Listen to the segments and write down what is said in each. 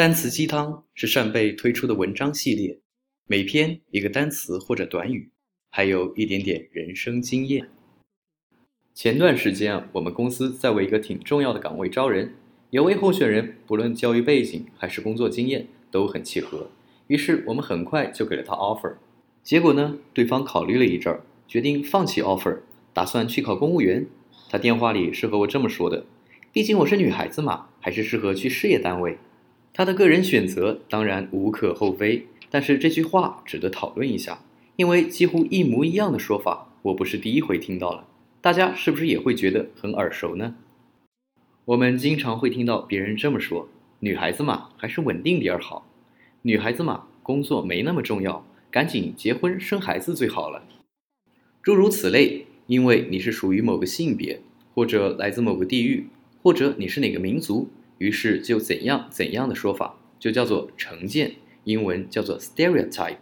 单词鸡汤是扇贝推出的文章系列，每篇一个单词或者短语，还有一点点人生经验。前段时间啊，我们公司在为一个挺重要的岗位招人，有位候选人不论教育背景还是工作经验都很契合，于是我们很快就给了他 offer。结果呢，对方考虑了一阵儿，决定放弃 offer，打算去考公务员。他电话里是和我这么说的：“毕竟我是女孩子嘛，还是适合去事业单位。”他的个人选择当然无可厚非，但是这句话值得讨论一下，因为几乎一模一样的说法，我不是第一回听到了。大家是不是也会觉得很耳熟呢？我们经常会听到别人这么说：“女孩子嘛，还是稳定点儿好。女孩子嘛，工作没那么重要，赶紧结婚生孩子最好了。”诸如此类。因为你是属于某个性别，或者来自某个地域，或者你是哪个民族。于是就怎样怎样的说法就叫做成见，英文叫做 stereotype。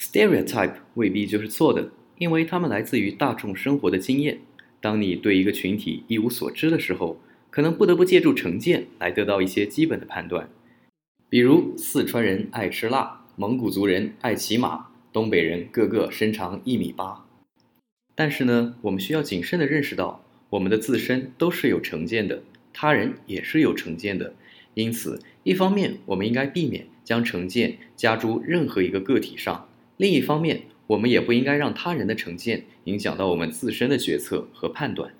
stereotype 未必就是错的，因为它们来自于大众生活的经验。当你对一个群体一无所知的时候，可能不得不借助成见来得到一些基本的判断。比如四川人爱吃辣，蒙古族人爱骑马，东北人个个身长一米八。但是呢，我们需要谨慎地认识到，我们的自身都是有成见的。他人也是有成见的，因此，一方面我们应该避免将成见加诸任何一个个体上；另一方面，我们也不应该让他人的成见影响到我们自身的决策和判断。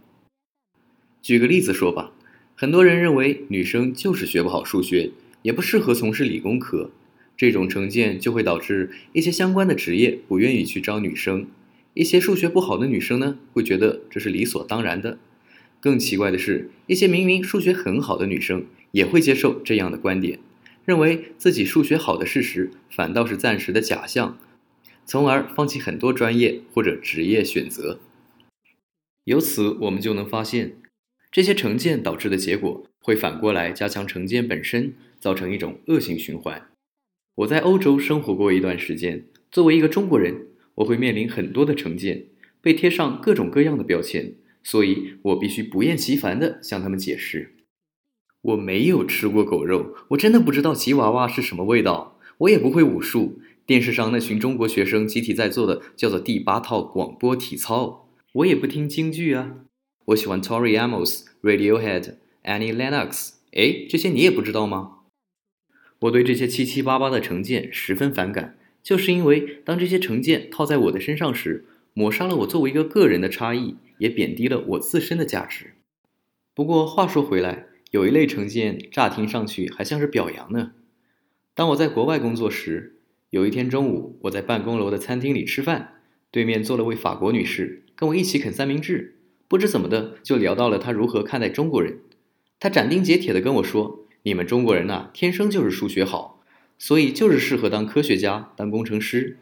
举个例子说吧，很多人认为女生就是学不好数学，也不适合从事理工科，这种成见就会导致一些相关的职业不愿意去招女生。一些数学不好的女生呢，会觉得这是理所当然的。更奇怪的是，一些明明数学很好的女生也会接受这样的观点，认为自己数学好的事实反倒是暂时的假象，从而放弃很多专业或者职业选择。由此，我们就能发现，这些成见导致的结果会反过来加强成见本身，造成一种恶性循环。我在欧洲生活过一段时间，作为一个中国人，我会面临很多的成见，被贴上各种各样的标签。所以我必须不厌其烦地向他们解释，我没有吃过狗肉，我真的不知道吉娃娃是什么味道，我也不会武术。电视上那群中国学生集体在做的叫做第八套广播体操，我也不听京剧啊。我喜欢 Tori Amos、Radiohead、Annie Lennox，哎，这些你也不知道吗？我对这些七七八八的成见十分反感，就是因为当这些成见套在我的身上时，抹杀了我作为一个个人的差异。也贬低了我自身的价值。不过话说回来，有一类成见，乍听上去还像是表扬呢。当我在国外工作时，有一天中午，我在办公楼的餐厅里吃饭，对面坐了位法国女士，跟我一起啃三明治。不知怎么的，就聊到了她如何看待中国人。她斩钉截铁地跟我说：“你们中国人呐，天生就是数学好，所以就是适合当科学家、当工程师。”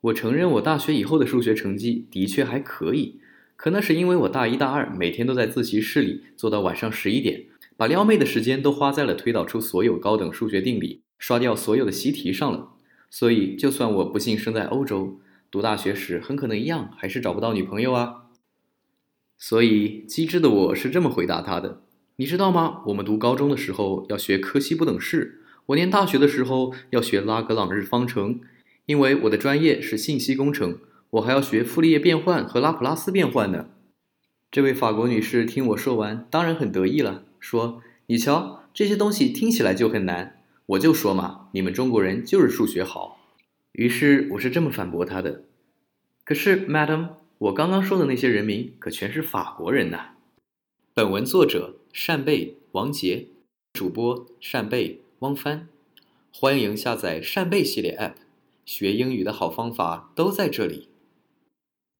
我承认，我大学以后的数学成绩的确还可以。可那是因为我大一、大二每天都在自习室里坐到晚上十一点，把撩妹的时间都花在了推导出所有高等数学定理、刷掉所有的习题上了。所以，就算我不幸生在欧洲，读大学时很可能一样还是找不到女朋友啊。所以，机智的我是这么回答他的：你知道吗？我们读高中的时候要学柯西不等式，我念大学的时候要学拉格朗日方程，因为我的专业是信息工程。我还要学傅立叶变换和拉普拉斯变换呢。这位法国女士听我说完，当然很得意了，说：“你瞧，这些东西听起来就很难。我就说嘛，你们中国人就是数学好。”于是我是这么反驳她的：“可是，Madam，我刚刚说的那些人名可全是法国人呐。”本文作者扇贝王杰，主播扇贝汪帆，欢迎下载扇贝系列 App，学英语的好方法都在这里。